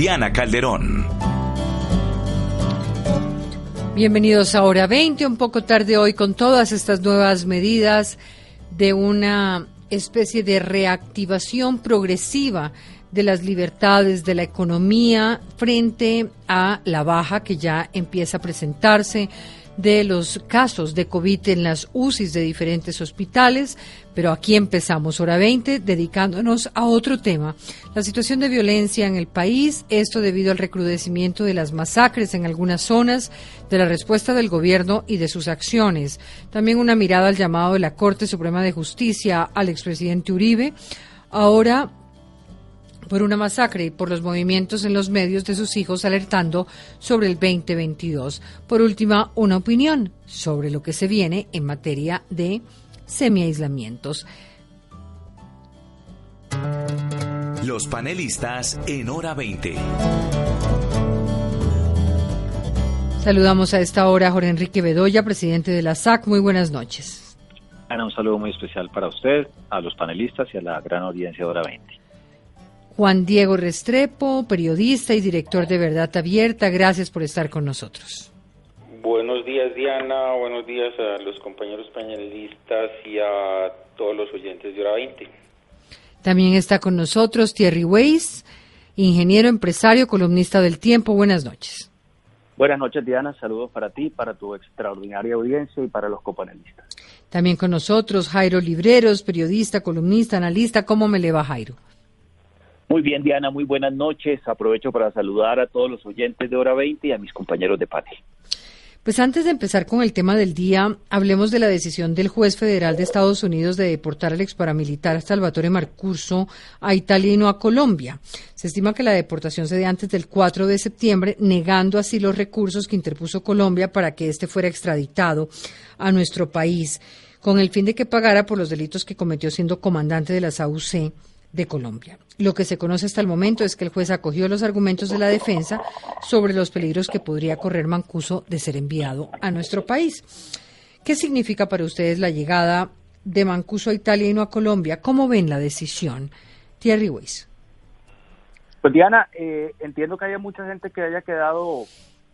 Diana Calderón. Bienvenidos a Hora 20, un poco tarde hoy con todas estas nuevas medidas de una especie de reactivación progresiva de las libertades de la economía frente a la baja que ya empieza a presentarse de los casos de COVID en las UCIs de diferentes hospitales, pero aquí empezamos hora 20 dedicándonos a otro tema, la situación de violencia en el país, esto debido al recrudecimiento de las masacres en algunas zonas, de la respuesta del gobierno y de sus acciones. También una mirada al llamado de la Corte Suprema de Justicia al expresidente Uribe. Ahora por una masacre y por los movimientos en los medios de sus hijos alertando sobre el 2022. Por última, una opinión sobre lo que se viene en materia de semiaislamientos. Los panelistas en hora 20. Saludamos a esta hora a Jorge Enrique Bedoya, presidente de la SAC. Muy buenas noches. Ana, un saludo muy especial para usted, a los panelistas y a la gran audiencia de hora 20. Juan Diego Restrepo, periodista y director de Verdad Abierta, gracias por estar con nosotros. Buenos días Diana, buenos días a los compañeros panelistas y a todos los oyentes de Hora 20. También está con nosotros Thierry Weiss, ingeniero, empresario, columnista del Tiempo. Buenas noches. Buenas noches Diana, saludos para ti, para tu extraordinaria audiencia y para los copanelistas. También con nosotros Jairo Libreros, periodista, columnista, analista. ¿Cómo me le va Jairo? Muy bien, Diana, muy buenas noches. Aprovecho para saludar a todos los oyentes de Hora 20 y a mis compañeros de panel. Pues antes de empezar con el tema del día, hablemos de la decisión del juez federal de Estados Unidos de deportar al ex paramilitar Salvatore Marcurso a Italia y no a Colombia. Se estima que la deportación se dé antes del 4 de septiembre, negando así los recursos que interpuso Colombia para que éste fuera extraditado a nuestro país, con el fin de que pagara por los delitos que cometió siendo comandante de las AUC de Colombia. Lo que se conoce hasta el momento es que el juez acogió los argumentos de la defensa sobre los peligros que podría correr Mancuso de ser enviado a nuestro país. ¿Qué significa para ustedes la llegada de Mancuso a Italia y no a Colombia? ¿Cómo ven la decisión? Thierry Weiss. Pues Diana, eh, entiendo que haya mucha gente que haya quedado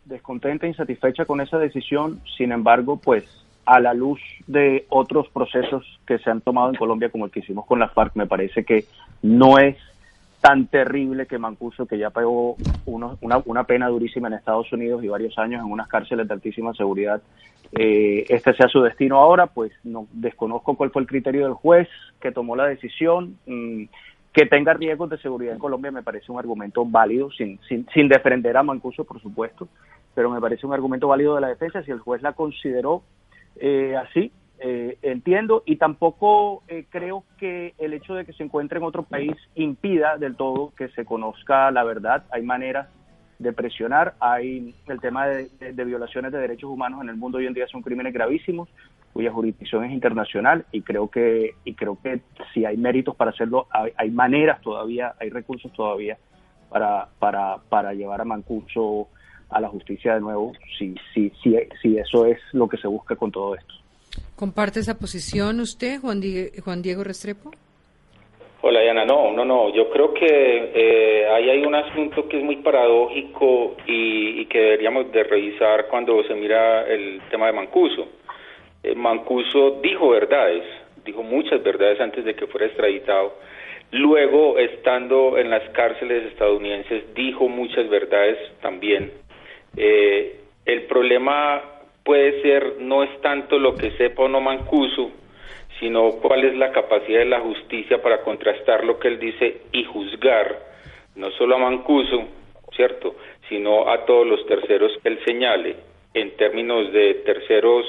descontenta, insatisfecha con esa decisión. Sin embargo, pues a la luz de otros procesos que se han tomado en Colombia, como el que hicimos con la FARC, me parece que no es tan terrible que Mancuso, que ya pagó una, una, pena durísima en Estados Unidos y varios años en unas cárceles de altísima seguridad, eh, este sea su destino ahora, pues no desconozco cuál fue el criterio del juez que tomó la decisión. Mm, que tenga riesgos de seguridad en Colombia me parece un argumento válido, sin, sin, sin defender a Mancuso, por supuesto, pero me parece un argumento válido de la defensa. Si el juez la consideró eh, así, eh, entiendo, y tampoco eh, creo que el hecho de que se encuentre en otro país impida del todo que se conozca la verdad. Hay maneras de presionar, hay el tema de, violaciones de derechos humanos en el mundo hoy en día son crímenes gravísimos cuya jurisdicción es internacional y creo que y creo que si hay méritos para hacerlo hay, hay maneras todavía hay recursos todavía para para para llevar a Mancuso a la justicia de nuevo si, si, si, si eso es lo que se busca con todo esto. ¿Comparte esa posición usted, Juan, Juan Diego Restrepo? Hola Diana, no, no, no, yo creo que eh, ahí hay un asunto que es muy paradójico y, que deberíamos de revisar cuando se mira el tema de Mancuso. Eh, Mancuso dijo verdades, dijo muchas verdades antes de que fuera extraditado. Luego, estando en las cárceles estadounidenses, dijo muchas verdades también eh, el problema puede ser, no es tanto lo que sepa o no Mancuso, sino cuál es la capacidad de la justicia para contrastar lo que él dice y juzgar, no solo a Mancuso, ¿cierto?, sino a todos los terceros que él señale, en términos de terceros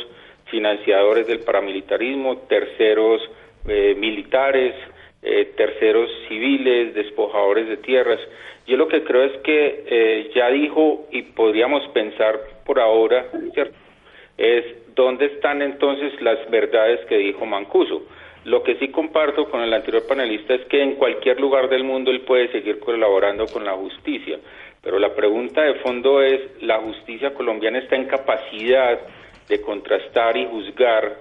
financiadores del paramilitarismo, terceros eh, militares, eh, terceros civiles, despojadores de tierras. Yo lo que creo es que eh, ya dijo y podríamos pensar por ahora, ¿cierto? Es dónde están entonces las verdades que dijo Mancuso. Lo que sí comparto con el anterior panelista es que en cualquier lugar del mundo él puede seguir colaborando con la justicia, pero la pregunta de fondo es, ¿la justicia colombiana está en capacidad de contrastar y juzgar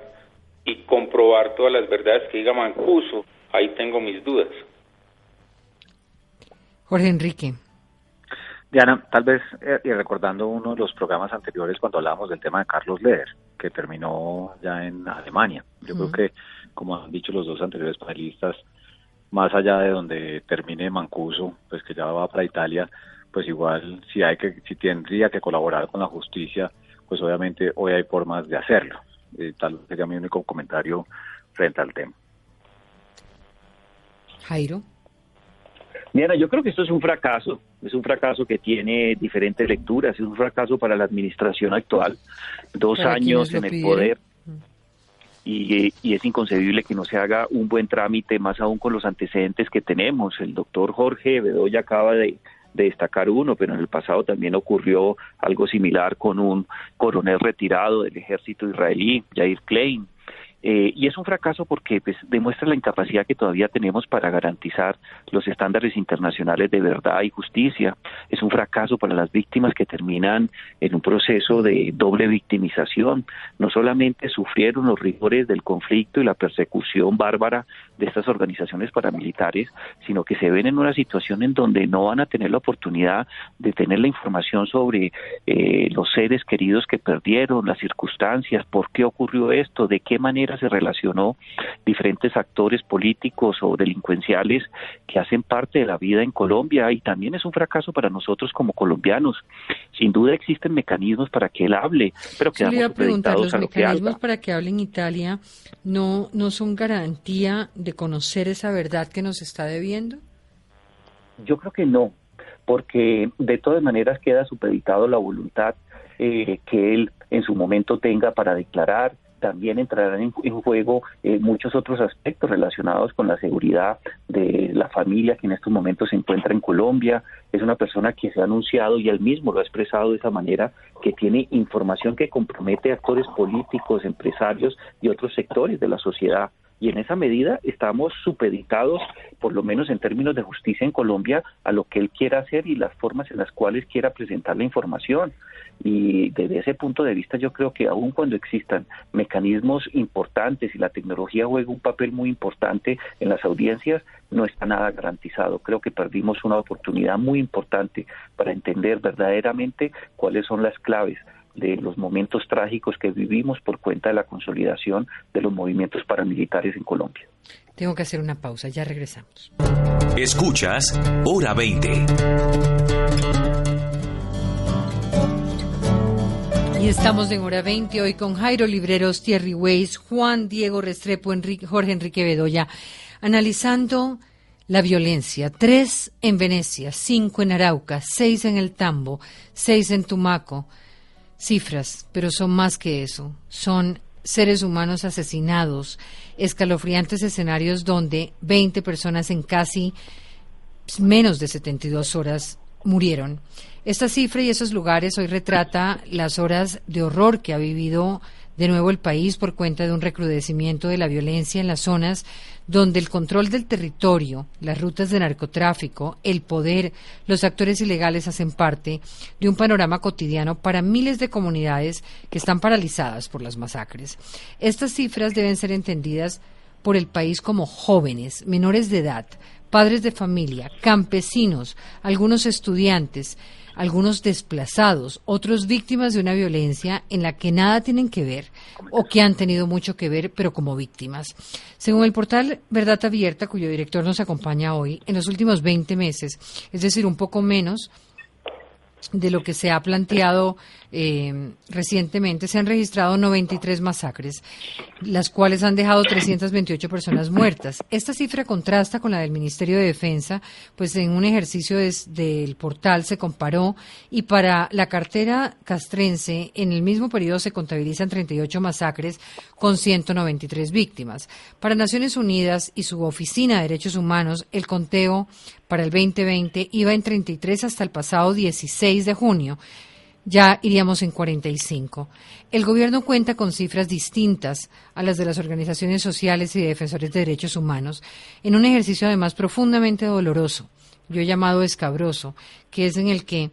y comprobar todas las verdades que diga Mancuso? Ahí tengo mis dudas. Jorge Enrique. Diana, tal vez eh, y recordando uno de los programas anteriores cuando hablábamos del tema de Carlos Leder, que terminó ya en Alemania. Yo creo que, como han dicho los dos anteriores panelistas, más allá de donde termine Mancuso, pues que ya va para Italia, pues igual si hay que, si tendría que colaborar con la justicia, pues obviamente hoy hay formas de hacerlo. Eh, tal sería mi único comentario frente al tema. Jairo. Mira, yo creo que esto es un fracaso, es un fracaso que tiene diferentes lecturas, es un fracaso para la administración actual, dos ¿Para años en el poder y, y es inconcebible que no se haga un buen trámite, más aún con los antecedentes que tenemos. El doctor Jorge Bedoya acaba de, de destacar uno, pero en el pasado también ocurrió algo similar con un coronel retirado del ejército israelí, Jair Klein. Eh, y es un fracaso porque pues, demuestra la incapacidad que todavía tenemos para garantizar los estándares internacionales de verdad y justicia. Es un fracaso para las víctimas que terminan en un proceso de doble victimización. No solamente sufrieron los rigores del conflicto y la persecución bárbara de estas organizaciones paramilitares, sino que se ven en una situación en donde no van a tener la oportunidad de tener la información sobre eh, los seres queridos que perdieron, las circunstancias, por qué ocurrió esto, de qué manera se relacionó diferentes actores políticos o delincuenciales que hacen parte de la vida en Colombia y también es un fracaso para nosotros como colombianos. Sin duda existen mecanismos para que él hable, pero a preguntar, ¿los a lo que mecanismos para que hable en Italia no, no son garantía de conocer esa verdad que nos está debiendo? Yo creo que no, porque de todas maneras queda supeditado la voluntad eh, que él en su momento tenga para declarar. También entrarán en, en juego eh, muchos otros aspectos relacionados con la seguridad de la familia que en estos momentos se encuentra en Colombia. Es una persona que se ha anunciado y él mismo lo ha expresado de esa manera, que tiene información que compromete a actores políticos, empresarios y otros sectores de la sociedad y en esa medida estamos supeditados, por lo menos en términos de justicia en Colombia, a lo que él quiera hacer y las formas en las cuales quiera presentar la información. Y desde ese punto de vista yo creo que aun cuando existan mecanismos importantes y la tecnología juega un papel muy importante en las audiencias, no está nada garantizado. Creo que perdimos una oportunidad muy importante para entender verdaderamente cuáles son las claves de los momentos trágicos que vivimos por cuenta de la consolidación de los movimientos paramilitares en Colombia. Tengo que hacer una pausa, ya regresamos. Escuchas Hora 20. Y estamos en hora 20 hoy con Jairo Libreros, Thierry Weiss, Juan Diego Restrepo, Enrique, Jorge Enrique Bedoya, analizando la violencia. Tres en Venecia, cinco en Arauca, seis en El Tambo, seis en Tumaco. Cifras, pero son más que eso. Son seres humanos asesinados, escalofriantes escenarios donde 20 personas en casi menos de 72 horas murieron. Esta cifra y esos lugares hoy retrata las horas de horror que ha vivido de nuevo el país por cuenta de un recrudecimiento de la violencia en las zonas donde el control del territorio, las rutas de narcotráfico, el poder, los actores ilegales hacen parte de un panorama cotidiano para miles de comunidades que están paralizadas por las masacres. Estas cifras deben ser entendidas por el país como jóvenes, menores de edad, padres de familia, campesinos, algunos estudiantes, algunos desplazados, otros víctimas de una violencia en la que nada tienen que ver o que han tenido mucho que ver, pero como víctimas. Según el portal Verdad Abierta, cuyo director nos acompaña hoy, en los últimos 20 meses, es decir, un poco menos de lo que se ha planteado eh, recientemente, se han registrado 93 masacres, las cuales han dejado 328 personas muertas. Esta cifra contrasta con la del Ministerio de Defensa, pues en un ejercicio del portal se comparó y para la cartera castrense en el mismo periodo se contabilizan 38 masacres con 193 víctimas. Para Naciones Unidas y su Oficina de Derechos Humanos, el conteo para el 2020 iba en 33 hasta el pasado 16 de junio. Ya iríamos en 45. El gobierno cuenta con cifras distintas a las de las organizaciones sociales y de defensores de derechos humanos, en un ejercicio además profundamente doloroso, yo he llamado escabroso, que es en el que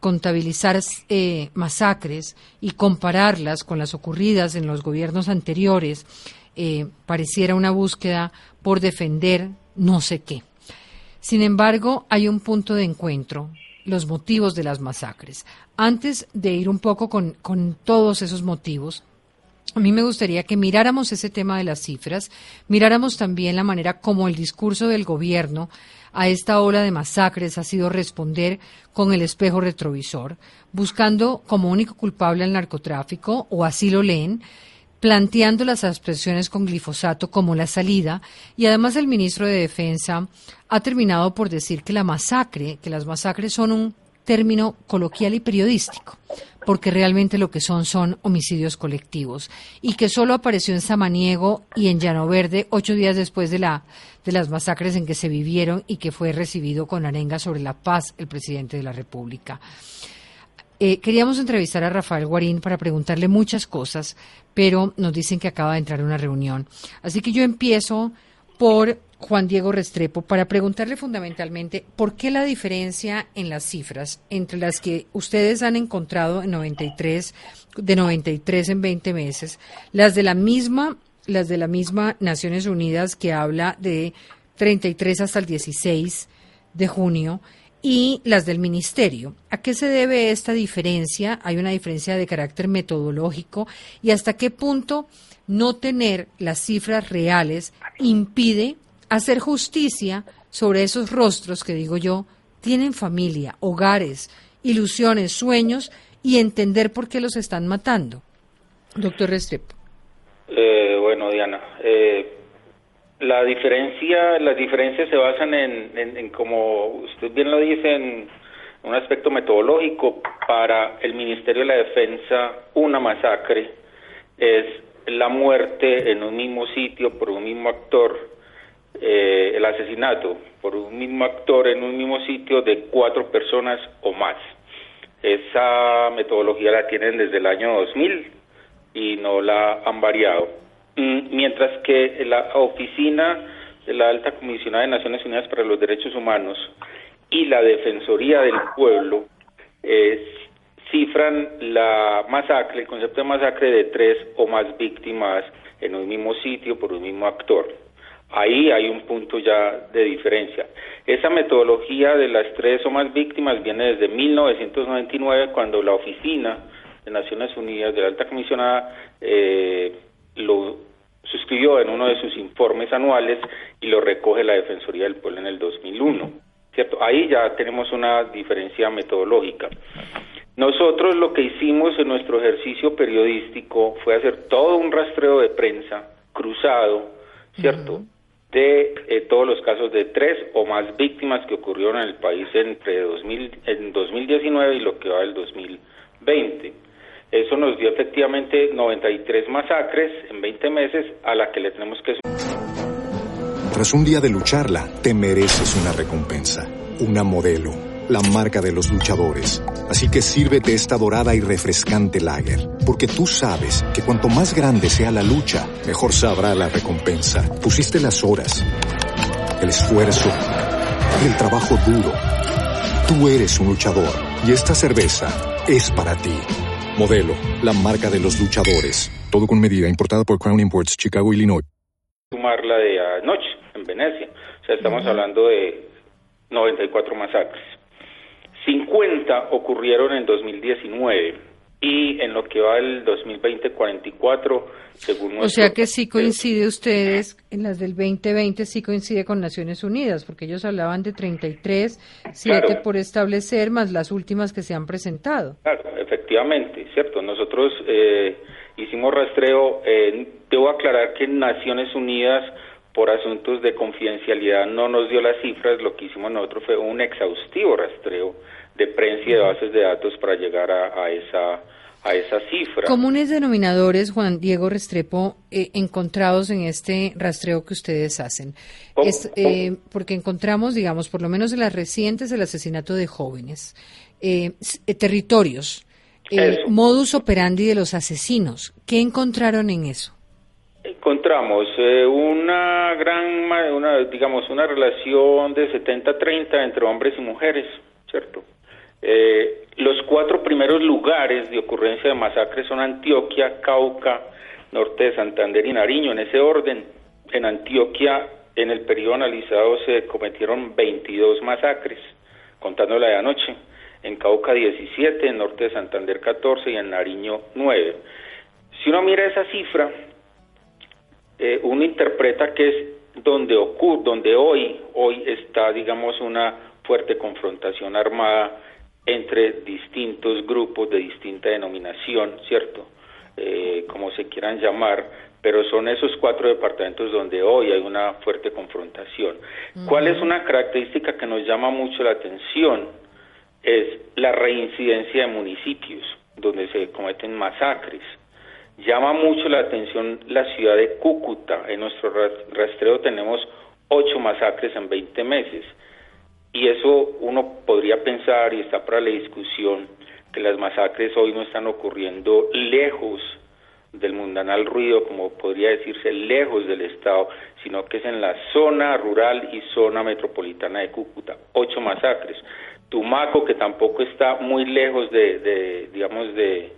contabilizar eh, masacres y compararlas con las ocurridas en los gobiernos anteriores eh, pareciera una búsqueda por defender no sé qué. Sin embargo, hay un punto de encuentro, los motivos de las masacres. Antes de ir un poco con, con todos esos motivos, a mí me gustaría que miráramos ese tema de las cifras, miráramos también la manera como el discurso del gobierno a esta ola de masacres ha sido responder con el espejo retrovisor, buscando como único culpable al narcotráfico, o así lo leen, planteando las expresiones con glifosato como la salida y además el ministro de Defensa ha terminado por decir que la masacre, que las masacres son un término coloquial y periodístico, porque realmente lo que son son homicidios colectivos y que solo apareció en Samaniego y en Llano Verde ocho días después de la de las masacres en que se vivieron y que fue recibido con arenga sobre la paz el presidente de la República. Eh, queríamos entrevistar a Rafael Guarín para preguntarle muchas cosas, pero nos dicen que acaba de entrar a una reunión. Así que yo empiezo por Juan Diego Restrepo para preguntarle fundamentalmente por qué la diferencia en las cifras entre las que ustedes han encontrado en 93 de 93 en 20 meses, las de la misma las de la misma Naciones Unidas que habla de 33 hasta el 16 de junio y las del Ministerio. ¿A qué se debe esta diferencia? ¿Hay una diferencia de carácter metodológico? ¿Y hasta qué punto no tener las cifras reales impide hacer justicia sobre esos rostros que digo yo tienen familia, hogares, ilusiones, sueños y entender por qué los están matando? Doctor Restrepo. Eh, bueno, Diana, eh, la diferencia, las diferencias se basan en, como usted bien lo dice, en un aspecto metodológico. Para el Ministerio de la Defensa, una masacre es la muerte en un mismo sitio por un mismo actor, eh, el asesinato por un mismo actor en un mismo sitio de cuatro personas o más. Esa metodología la tienen desde el año 2000 y no la han variado. Mm, mientras que la oficina de la Alta Comisionada de Naciones Unidas para los Derechos Humanos y la Defensoría del Pueblo eh, cifran la masacre, el concepto de masacre de tres o más víctimas en un mismo sitio por un mismo actor. Ahí hay un punto ya de diferencia. Esa metodología de las tres o más víctimas viene desde 1999, cuando la Oficina de Naciones Unidas de la Alta Comisionada eh, lo suscribió en uno de sus informes anuales y lo recoge la Defensoría del Pueblo en el 2001. ¿Cierto? Ahí ya tenemos una diferencia metodológica. Nosotros lo que hicimos en nuestro ejercicio periodístico fue hacer todo un rastreo de prensa cruzado, ¿cierto? De eh, todos los casos de tres o más víctimas que ocurrieron en el país entre 2000, en 2019 y lo que va del 2020. Eso nos dio efectivamente 93 masacres en 20 meses a la que le tenemos que... Tras un día de lucharla, te mereces una recompensa, una modelo, la marca de los luchadores. Así que sírvete esta dorada y refrescante lager, porque tú sabes que cuanto más grande sea la lucha, mejor sabrá la recompensa. Pusiste las horas, el esfuerzo, el trabajo duro. Tú eres un luchador y esta cerveza es para ti. Modelo, la marca de los luchadores. Todo con medida, importada por Crown Imports, Chicago, Illinois. Sumar la de anoche, en Venecia. O sea, estamos hablando de 94 masacres. 50 ocurrieron en 2019 y en lo que va del 2020 44 según o sea que sí coincide ustedes en las del 2020 sí coincide con Naciones Unidas porque ellos hablaban de 33 siete por establecer más las últimas que se han presentado claro efectivamente cierto nosotros eh, hicimos rastreo eh, debo aclarar que Naciones Unidas por asuntos de confidencialidad no nos dio las cifras lo que hicimos nosotros fue un exhaustivo rastreo de prensa y de bases de datos para llegar a, esa a esa cifra. Comunes denominadores, Juan Diego Restrepo, eh, encontrados en este rastreo que ustedes hacen. Eh, porque encontramos, digamos, por lo menos en las recientes, el asesinato de jóvenes, eh, territorios, modus operandi de los asesinos. ¿Qué encontraron en eso? Encontramos una gran, una, digamos, una relación de 70-30 entre hombres y mujeres, ¿cierto? Eh, los cuatro primeros lugares de ocurrencia de masacres son Antioquia, Cauca, norte de Santander y Nariño, en ese orden. En Antioquia, en el periodo analizado, se cometieron 22 masacres, contando la de anoche. En Cauca 17, en norte de Santander 14 y en Nariño 9. Si uno mira esa cifra, eh, uno interpreta que es donde ocurre, donde hoy, hoy está, digamos, una fuerte confrontación armada entre distintos grupos de distinta denominación, ¿cierto? Eh, como se quieran llamar, pero son esos cuatro departamentos donde hoy hay una fuerte confrontación. ¿Cuál es una característica que nos llama mucho la atención? Es la reincidencia de municipios donde se cometen masacres. Llama mucho la atención la ciudad de Cúcuta. En nuestro rastreo tenemos ocho masacres en 20 meses. Y eso uno podría pensar, y está para la discusión, que las masacres hoy no están ocurriendo lejos del mundanal ruido, como podría decirse, lejos del Estado, sino que es en la zona rural y zona metropolitana de Cúcuta. Ocho masacres. Tumaco, que tampoco está muy lejos de, de digamos, de,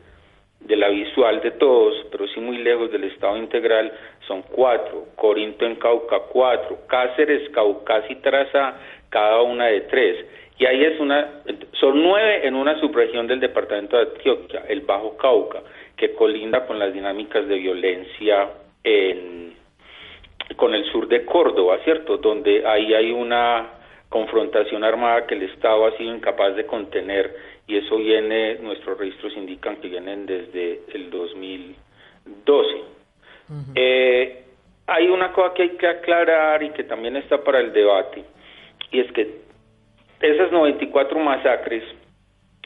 la visual de todos, pero sí muy lejos del Estado integral, son cuatro. Corinto en Cauca, cuatro. Cáceres, Caucas y Traza, cada una de tres. Y ahí es una, son nueve en una subregión del departamento de Antioquia, el Bajo Cauca, que colinda con las dinámicas de violencia en, con el sur de Córdoba, ¿cierto? Donde ahí hay una confrontación armada que el Estado ha sido incapaz de contener y eso viene, nuestros registros indican que vienen desde el 2012. eh, hay una cosa que hay que aclarar y que también está para el debate y es que esas 94 masacres,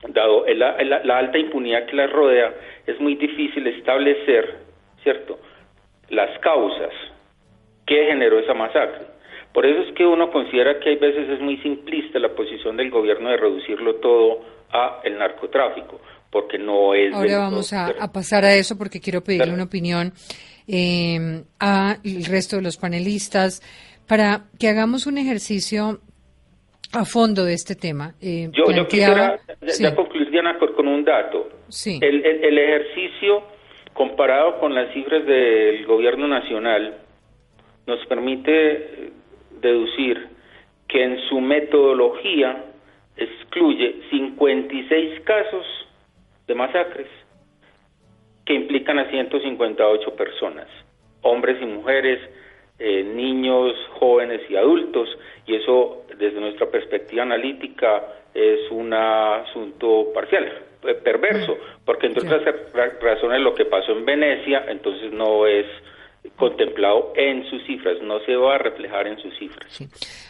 dado la, la, alta impunidad que las rodea, es muy difícil establecer, ¿cierto?, las causas que generó esa masacre. Por eso es que uno considera que hay veces es muy simplista la posición del gobierno de reducirlo todo a el narcotráfico, porque no es... Ahora vamos a, pasar a eso porque quiero pedirle una opinión eh, al resto de los panelistas para que hagamos un ejercicio a fondo de este tema. Eh, yo, quisiera ya, concluir, Diana, con, un dato. Sí. El, el, ejercicio comparado con las cifras del gobierno nacional nos permite deducir que en su metodología excluye 56 casos de masacres que implican a 158 personas, hombres y mujeres, eh, niños, jóvenes y adultos, y eso desde nuestra perspectiva analítica es un asunto parcial, eh, perverso, mm. porque entre otras razones lo que pasó en Venecia entonces no es contemplado en sus cifras, no se va a reflejar en sus cifras.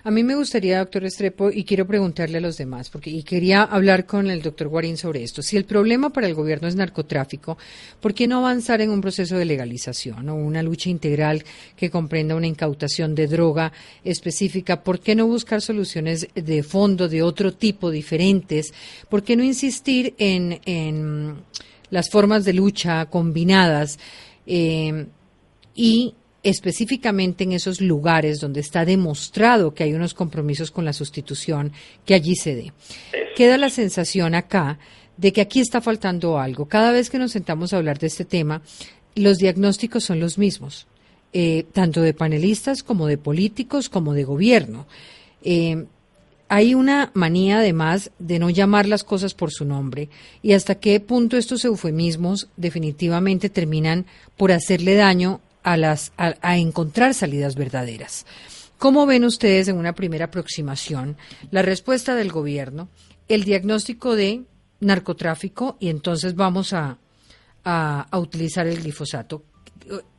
A mí me gustaría, doctor Estrepo, y quiero preguntarle a los demás, porque y quería hablar con el doctor Guarín sobre esto. Si el problema para el gobierno es narcotráfico, ¿por qué no avanzar en un proceso de legalización o una lucha integral que comprenda una incautación de droga específica? ¿Por qué no buscar soluciones de fondo de otro tipo, diferentes? ¿Por qué no insistir en, en las formas de lucha combinadas? Eh, y específicamente en esos lugares donde está demostrado que hay unos compromisos con la sustitución, que allí se dé. Queda la sensación acá de que aquí está faltando algo. Cada vez que nos sentamos a hablar de este tema, los diagnósticos son los mismos, eh, tanto de panelistas como de políticos como de gobierno. Eh, hay una manía además de no llamar las cosas por su nombre y hasta qué punto estos eufemismos definitivamente terminan por hacerle daño a, las, a, encontrar salidas verdaderas. ¿Cómo ven ustedes en una primera aproximación la respuesta del gobierno, el diagnóstico de narcotráfico y entonces vamos a, a, a utilizar el glifosato?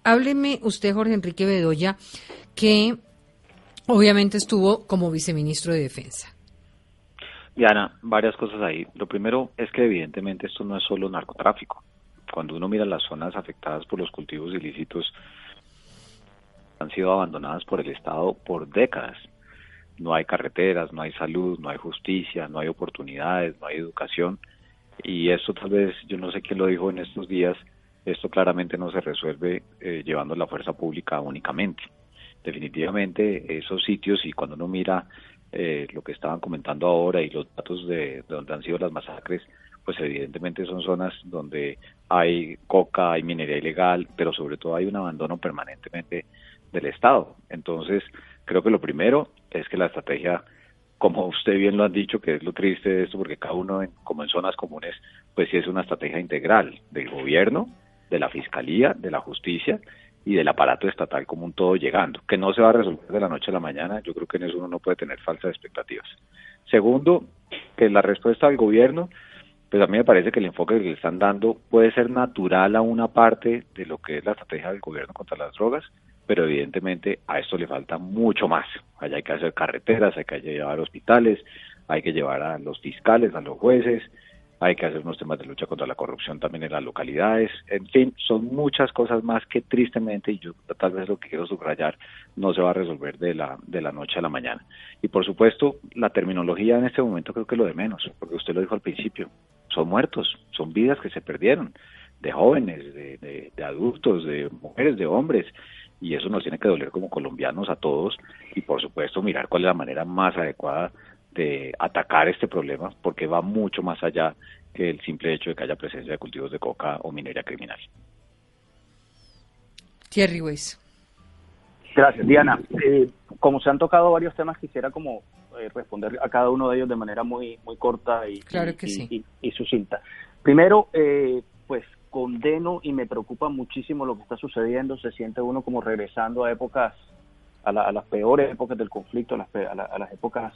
Hábleme usted, Jorge Enrique Bedoya, que obviamente estuvo como viceministro de Defensa. Diana, varias cosas ahí. Lo primero es que evidentemente esto no es solo narcotráfico. Cuando uno mira las zonas afectadas por los cultivos ilícitos, han sido abandonadas por el Estado por décadas. No hay carreteras, no hay salud, no hay justicia, no hay oportunidades, no hay educación. Y esto tal vez, yo no sé quién lo dijo en estos días, esto claramente no se resuelve eh, llevando la fuerza pública únicamente definitivamente esos sitios y cuando uno mira eh, lo que estaban comentando ahora y los datos de, donde han sido las masacres, pues evidentemente son zonas donde hay coca, hay minería ilegal, pero sobre todo hay un abandono permanentemente del Estado. Entonces, creo que lo primero es que la estrategia, como usted bien lo ha dicho, que es lo triste de esto, porque cada uno, como en zonas comunes, pues sí es una estrategia integral del gobierno, de la fiscalía, de la justicia y del aparato estatal como un todo llegando, que no se va a resolver de la noche a la mañana, yo creo que en eso uno no puede tener falsas expectativas. Segundo, que la respuesta del gobierno, pues a mí me parece que el enfoque que le están dando puede ser natural a una parte de lo que es la estrategia del gobierno contra las drogas, pero evidentemente a esto le falta mucho más. Allá hay que hacer carreteras, hay que llevar hospitales, hay que llevar a los fiscales, a los jueces, hay que hacer unos temas de lucha contra la corrupción también en las localidades, en fin, son muchas cosas más que tristemente, y yo tal vez lo que quiero subrayar, no se va a resolver de la, de la noche a la mañana. Y por supuesto, la terminología en este momento creo que lo de menos, porque usted lo dijo al principio, son muertos, son vidas que se perdieron, de jóvenes, de, de adultos, de mujeres, de hombres, y eso nos tiene que doler como colombianos a todos, y por supuesto mirar cuál es la manera más adecuada de atacar este problema porque va mucho más allá que el simple hecho de que haya presencia de cultivos de coca o minería criminal. Thierry Weiss. Gracias, Diana. Eh, como se han tocado varios temas, quisiera como eh, responder a cada uno de ellos de manera muy muy corta y, claro que sí. y, sucinta. Primero, eh, pues condeno y me preocupa muchísimo lo que está sucediendo. Se siente uno como regresando a épocas, a, las peores épocas del conflicto, a las, a las épocas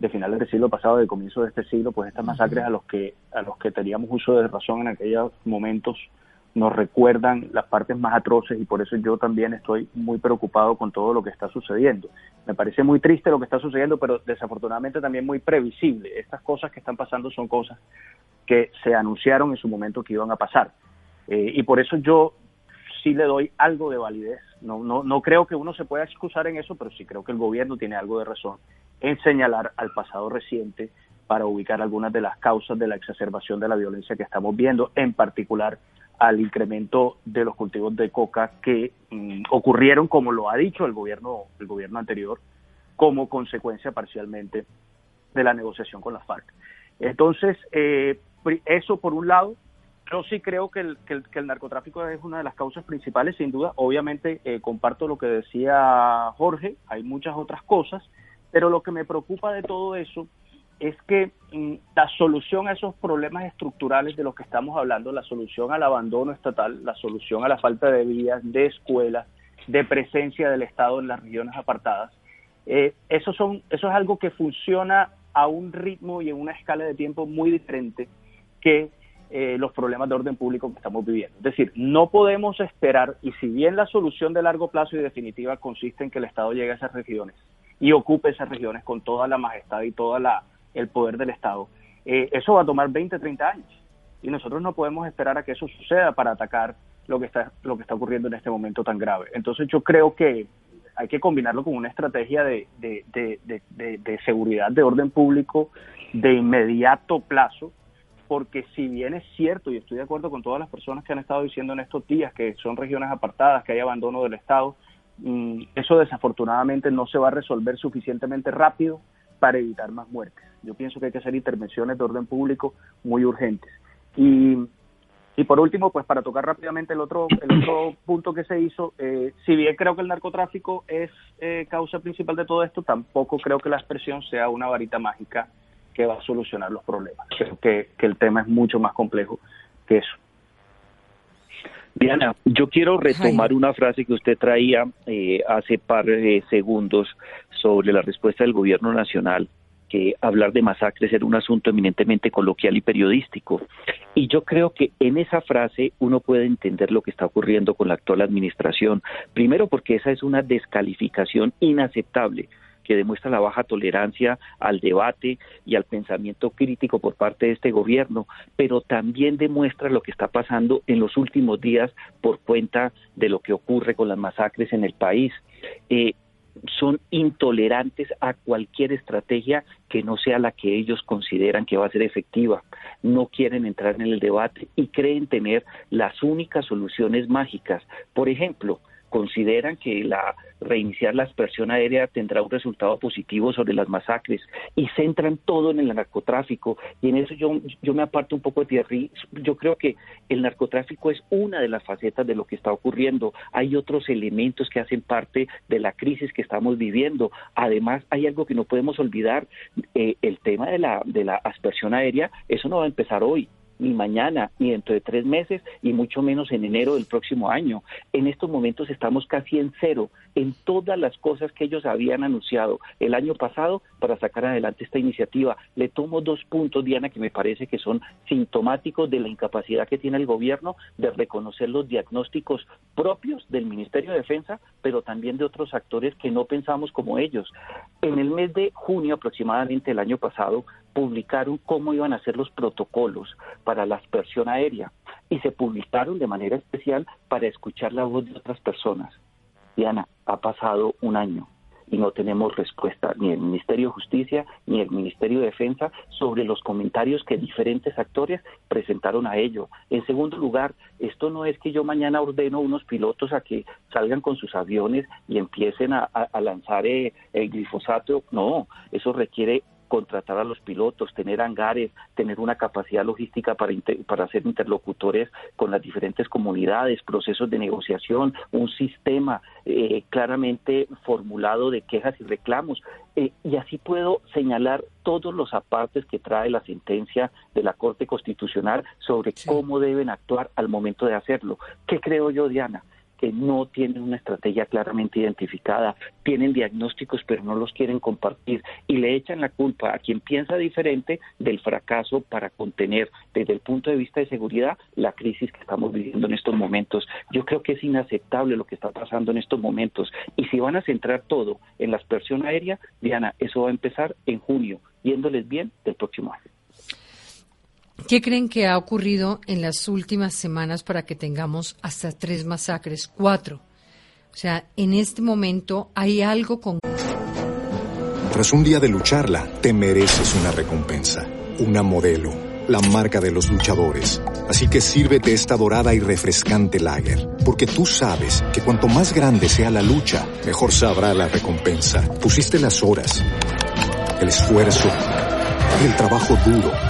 de finales del siglo pasado, de comienzo de este siglo, pues estas masacres a los que a los que teníamos uso de razón en aquellos momentos nos recuerdan las partes más atroces y por eso yo también estoy muy preocupado con todo lo que está sucediendo. Me parece muy triste lo que está sucediendo, pero desafortunadamente también muy previsible. Estas cosas que están pasando son cosas que se anunciaron en su momento que iban a pasar. Eh, y por eso yo sí le doy algo de validez. No, no, no creo que uno se pueda excusar en eso, pero sí creo que el gobierno tiene algo de razón en señalar al pasado reciente para ubicar algunas de las causas de la exacerbación de la violencia que estamos viendo, en particular al incremento de los cultivos de coca que mm, ocurrieron, como lo ha dicho el gobierno, el gobierno anterior, como consecuencia parcialmente de la negociación con la FARC. Entonces, eh, eso por un lado, yo sí creo que el, que el, narcotráfico es una de las causas principales, sin duda. Obviamente, eh, comparto lo que decía Jorge, hay muchas otras cosas, pero lo que me preocupa de todo eso es que mm, la solución a esos problemas estructurales de los que estamos hablando, la solución al abandono estatal, la solución a la falta de vías, de escuelas, de presencia del Estado en las regiones apartadas, eh, eso, son, eso es algo que funciona a un ritmo y en una escala de tiempo muy diferente que eh, los problemas de orden público que estamos viviendo. Es decir, no podemos esperar, y si bien la solución de largo plazo y definitiva consiste en que el Estado llegue a esas regiones, y ocupe esas regiones con toda la majestad y todo el poder del Estado. Eh, eso va a tomar 20, 30 años y nosotros no podemos esperar a que eso suceda para atacar lo que está lo que está ocurriendo en este momento tan grave. Entonces yo creo que hay que combinarlo con una estrategia de, de, de, de, seguridad, de orden público de inmediato plazo, porque si bien es cierto, y estoy de acuerdo con todas las personas que han estado diciendo en estos días que son regiones apartadas, que hay abandono del Estado, Mm, eso desafortunadamente no se va a resolver suficientemente rápido para evitar más muertes. Yo pienso que hay que hacer intervenciones de orden público muy urgentes. Y, Y por último, pues para tocar rápidamente el otro, el otro punto que se hizo, eh, si bien creo que el narcotráfico es eh, causa principal de todo esto, tampoco creo que la expresión sea una varita mágica que va a solucionar los problemas. Creo que, que el tema es mucho más complejo que eso. Diana, yo quiero retomar una frase que usted traía eh, hace par de segundos sobre la respuesta del gobierno nacional que hablar de masacres era un asunto eminentemente coloquial y periodístico. Y yo creo que en esa frase uno puede entender lo que está ocurriendo con la actual administración. Primero porque esa es una descalificación inaceptable que demuestra la baja tolerancia al debate y al pensamiento crítico por parte de este gobierno, pero también demuestra lo que está pasando en los últimos días por cuenta de lo que ocurre con las masacres en el país. Eh, son intolerantes a cualquier estrategia que no sea la que ellos consideran que va a ser efectiva. No quieren entrar en el debate y creen tener las únicas soluciones mágicas. Por ejemplo, consideran que la reiniciar la aspersión aérea tendrá un resultado positivo sobre las masacres y centran todo en el narcotráfico. Y en eso yo, yo me aparto un poco de Thierry, yo creo que el narcotráfico es una de las facetas de lo que está ocurriendo, hay otros elementos que hacen parte de la crisis que estamos viviendo, además hay algo que no podemos olvidar, eh, el tema de la, de la aspersión aérea, eso no va a empezar hoy, ni mañana, ni dentro de tres meses, y mucho menos en enero del próximo año. En estos momentos estamos casi en cero en todas las cosas que ellos habían anunciado el año pasado para sacar adelante esta iniciativa. Le tomo dos puntos, Diana, que me parece que son sintomáticos de la incapacidad que tiene el gobierno de reconocer los diagnósticos propios del Ministerio de Defensa, pero también de otros actores que no pensamos como ellos. En el mes de junio aproximadamente el año pasado publicaron cómo iban a ser los protocolos para la aspersión aérea y se publicaron de manera especial para escuchar la voz de otras personas. Diana, ha pasado un año y no tenemos respuesta ni el Ministerio de Justicia ni el Ministerio de Defensa sobre los comentarios que diferentes actores presentaron a ello. En segundo lugar, esto no es que yo mañana ordeno unos pilotos a que salgan con sus aviones y empiecen a, lanzar eh, el glifosato. No, eso requiere contratar a los pilotos, tener hangares, tener una capacidad logística para, para ser interlocutores con las diferentes comunidades, procesos de negociación, un sistema eh, claramente formulado de quejas y reclamos. Eh, y así puedo señalar todos los apartes que trae la sentencia de la Corte Constitucional sobre cómo deben actuar al momento de hacerlo. ¿Qué creo yo, Diana? Que no tienen una estrategia claramente identificada, tienen diagnósticos pero no los quieren compartir y le echan la culpa a quien piensa diferente del fracaso para contener desde el punto de vista de seguridad la crisis que estamos viviendo en estos momentos. Yo creo que es inaceptable lo que está pasando en estos momentos y si van a centrar todo en la aspersión aérea, Diana, eso va a empezar en junio, yéndoles bien del próximo año. ¿Qué creen que ha ocurrido en las últimas semanas para que tengamos hasta tres masacres, cuatro? O sea, en este momento hay algo con... Tras un día de lucharla, te mereces una recompensa, una modelo, la marca de los luchadores. Así que sírvete esta dorada y refrescante lager, porque tú sabes que cuanto más grande sea la lucha, mejor sabrá la recompensa. Pusiste las horas, el esfuerzo, el trabajo duro.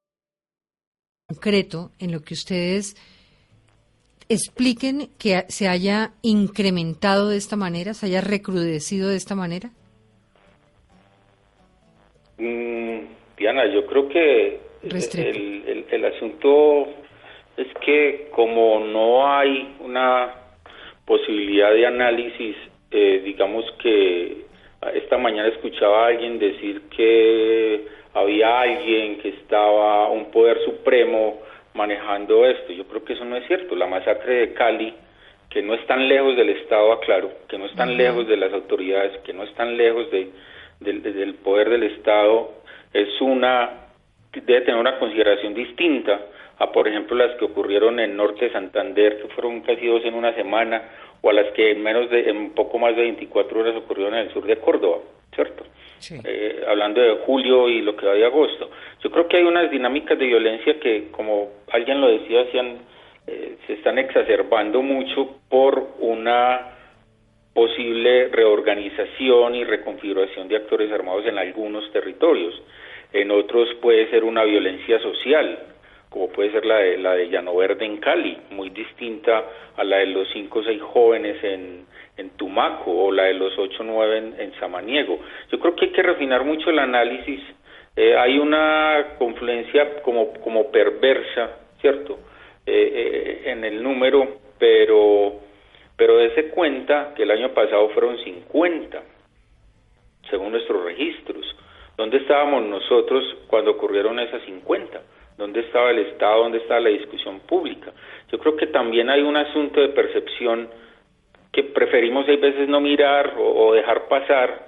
concreto en lo que ustedes expliquen que se haya incrementado de esta manera, se haya recrudecido de esta manera? Mm, Diana, yo creo que el, el, asunto es que como no hay una posibilidad de análisis, eh, digamos que esta mañana escuchaba a alguien decir que había alguien que estaba, un poder supremo manejando esto. Yo creo que eso no es cierto. La masacre de Cali que no están lejos del Estado, aclaro, que no están lejos de las autoridades, que no están lejos de, del poder del Estado, es una debe tener una consideración distinta a, por ejemplo, las que ocurrieron en Norte de Santander, que fueron casi dos en una semana, o a las que en menos de, en poco más de 24 horas ocurrieron en el sur de Córdoba, ¿cierto? Eh, hablando de julio y lo que va de agosto. Yo creo que hay unas dinámicas de violencia que, como alguien lo decía, eh, se están exacerbando mucho por una posible reorganización y reconfiguración de actores armados en algunos territorios. En otros puede ser una violencia social, como puede ser la de, la de Llano Verde en Cali, muy distinta a la de los cinco o seis jóvenes en, en Tumaco o la de los ocho o nueve en, Samaniego. Yo creo que hay que refinar mucho el análisis. Eh, hay una confluencia como, como perversa, ¿cierto?, eh, eh, en el número, pero, pero dése cuenta que el año pasado fueron 50, según nuestros registros. ¿Dónde estábamos nosotros cuando ocurrieron esas 50? ¿Dónde estaba el Estado? ¿Dónde estaba la discusión pública? Yo creo que también hay un asunto de percepción que preferimos a veces no mirar o, dejar pasar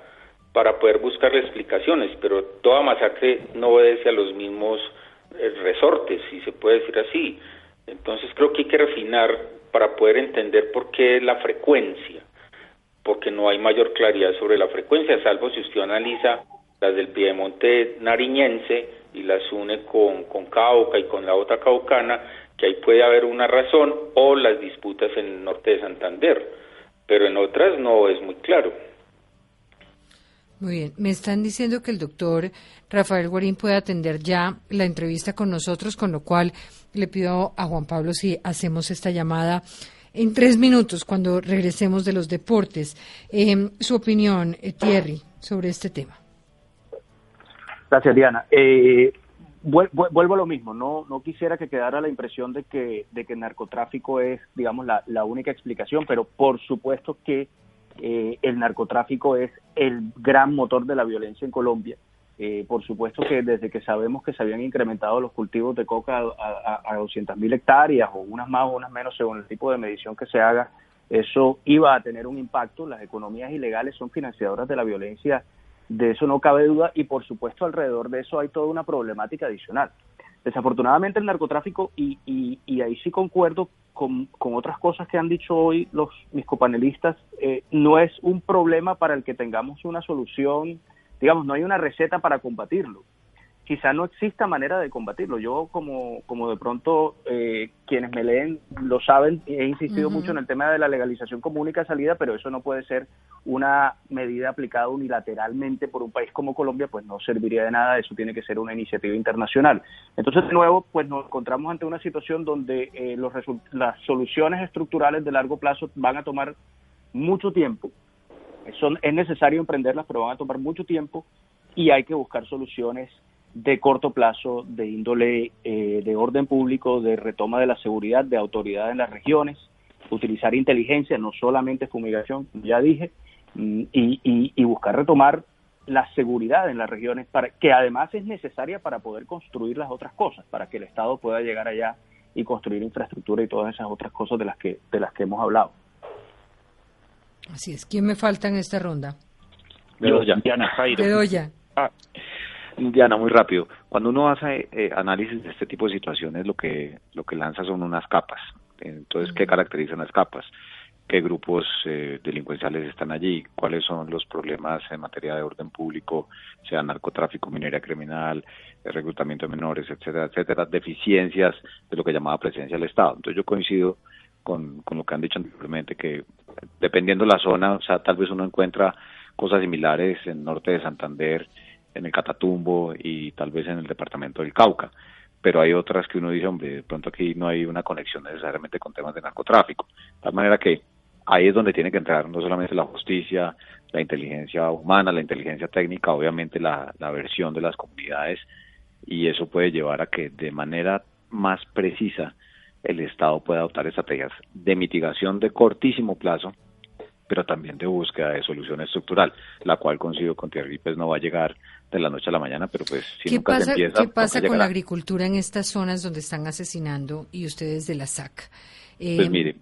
para poder buscarle explicaciones, pero toda masacre no obedece a los mismos eh, resortes, si se puede decir así. Entonces creo que hay que refinar para poder entender por qué la frecuencia, porque no hay mayor claridad sobre la frecuencia, salvo si usted analiza las del Piedemonte nariñense, y las une con, con Cauca y con la otra caucana, que ahí puede haber una razón, o las disputas en el norte de Santander, pero en otras no es muy claro. Muy bien, me están diciendo que el doctor Rafael Guarín puede atender ya la entrevista con nosotros, con lo cual le pido a Juan Pablo si hacemos esta llamada en tres minutos cuando regresemos de los deportes. Eh, su opinión, eh, Thierry, sobre este tema. Gracias, Diana. Eh, vuelvo a lo mismo, no, no quisiera que quedara la impresión de que, el narcotráfico es, digamos, la, única explicación, pero por supuesto que eh, el narcotráfico es el gran motor de la violencia en Colombia. Eh, por supuesto que desde que sabemos que se habían incrementado los cultivos de coca a, a, a 200.000 hectáreas, o unas más o unas menos según el tipo de medición que se haga, eso iba a tener un impacto. Las economías ilegales son financiadoras de la violencia de eso no cabe duda y por supuesto alrededor de eso hay toda una problemática adicional. Desafortunadamente el narcotráfico, y, y, ahí sí concuerdo con, con, otras cosas que han dicho hoy los mis copanelistas, eh, no es un problema para el que tengamos una solución, digamos, no hay una receta para combatirlo quizá no exista manera de combatirlo. Yo, como, como de pronto eh, quienes me leen lo saben, he insistido mucho en el tema de la legalización común y salida, pero eso no puede ser una medida aplicada unilateralmente por un país como Colombia, pues no serviría de nada, eso tiene que ser una iniciativa internacional. Entonces, de nuevo, pues nos encontramos ante una situación donde eh, los las soluciones estructurales de largo plazo van a tomar mucho tiempo. Son, es necesario emprenderlas, pero van a tomar mucho tiempo y hay que buscar soluciones de corto plazo, de índole eh, de orden público, de retoma de la seguridad, de autoridad en las regiones, utilizar inteligencia, no solamente fumigación, ya dije, mm, y, y, buscar retomar la seguridad en las regiones, para, que además es necesaria para poder construir las otras cosas, para que el Estado pueda llegar allá y construir infraestructura y todas esas otras cosas de las que, de las que hemos hablado. Así es. ¿Quién me falta en esta ronda? Bedoya. Diana Bedoya. Ah, Diana, muy rápido. Cuando uno hace eh, análisis de este tipo de situaciones, lo que, lo que lanza son unas capas. Entonces, ¿qué caracterizan las capas? ¿Qué grupos eh, delincuenciales están allí? ¿Cuáles son los problemas en materia de orden público, sea narcotráfico, minería criminal, reclutamiento de menores, etcétera, etcétera? Deficiencias de lo que llamaba presencia del Estado. Entonces, yo coincido con, con lo que han dicho anteriormente, que dependiendo la zona, o sea, tal vez uno encuentra cosas similares en norte de Santander, en el Catatumbo y tal vez en el departamento del Cauca. Pero hay otras que uno dice, hombre, de pronto aquí no hay una conexión necesariamente con temas de narcotráfico. De tal manera que ahí es donde tiene que entrar no solamente la justicia, la inteligencia humana, la inteligencia técnica, obviamente la, la versión de las comunidades, y eso puede llevar a que de manera más precisa el Estado pueda adoptar estrategias de mitigación de cortísimo plazo, pero también de búsqueda de solución estructural, la cual consigo con Thierry pues no va a llegar de la noche a la mañana, pero pues si ¿Qué nunca pasa, se empieza... ¿Qué pasa con la agricultura en estas zonas donde están asesinando y ustedes de la SAC? pues eh, mire,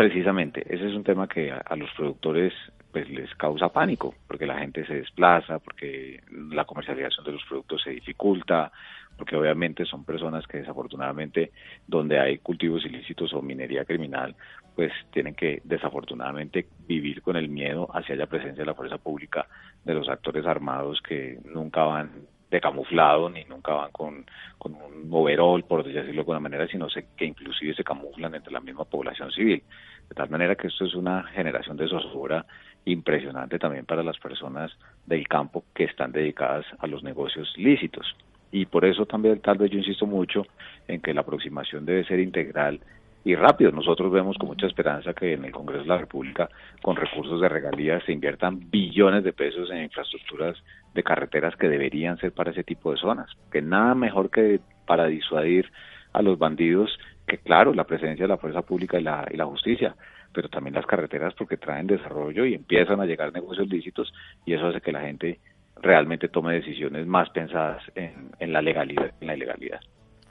Precisamente, ese es un tema que a, los productores pues les causa pánico, porque la gente se desplaza, porque la comercialización de los productos se dificulta, porque obviamente son personas que desafortunadamente donde hay cultivos ilícitos o minería criminal, pues tienen que desafortunadamente vivir con el miedo hacia la presencia de la fuerza pública de los actores armados que nunca van de camuflado ni nunca van con, un overall, por decirlo de alguna manera, sino que inclusive se camuflan entre la misma población civil. De tal manera que esto es una generación de zozobra impresionante también para las personas del campo que están dedicadas a los negocios lícitos. Y por eso también tal vez yo insisto mucho en que la aproximación debe ser integral y rápido. Nosotros vemos con mucha esperanza que en el Congreso de la República, con recursos de regalías, se inviertan billones de pesos en infraestructuras de carreteras que deberían ser para ese tipo de zonas. Que nada mejor que para disuadir a los bandidos, que claro, la presencia de la fuerza pública y la, y la justicia, pero también las carreteras porque traen desarrollo y empiezan a llegar negocios lícitos y eso hace que la gente realmente tome decisiones más pensadas en, en la legalidad, en la ilegalidad.